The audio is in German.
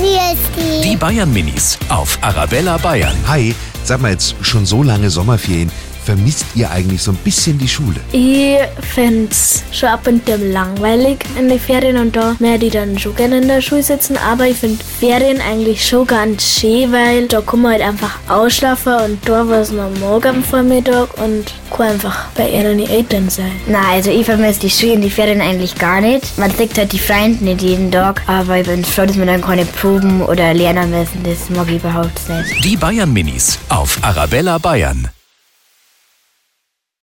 Wie ist Die Bayern Minis auf Arabella Bayern. Hi, sag mal jetzt schon so lange Sommerferien. Vermisst ihr eigentlich so ein bisschen die Schule? Ich find's schon ab und zu langweilig in den Ferien und da mehr die dann schon gerne in der Schule sitzen. Aber ich find Ferien eigentlich schon ganz schön, weil da kann man halt einfach ausschlafen und da war es noch morgen am Vormittag und kann einfach bei ihren Eltern sein. Na, also ich vermisse die Schule und die Ferien eigentlich gar nicht. Man sieht halt die Freunde nicht jeden Tag, aber ich bin froh, dass wir dann keine Proben oder lernen müssen. Das mag ich überhaupt nicht. Die Bayern Minis auf Arabella Bayern.